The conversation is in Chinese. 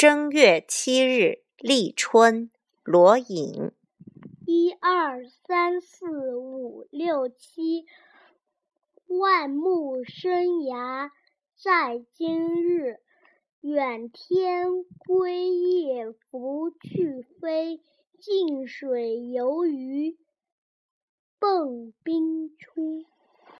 正月七日，立春。罗隐。一二三四五六七，万木生芽在今日。远天归雁拂去飞，近水游鱼蹦冰出。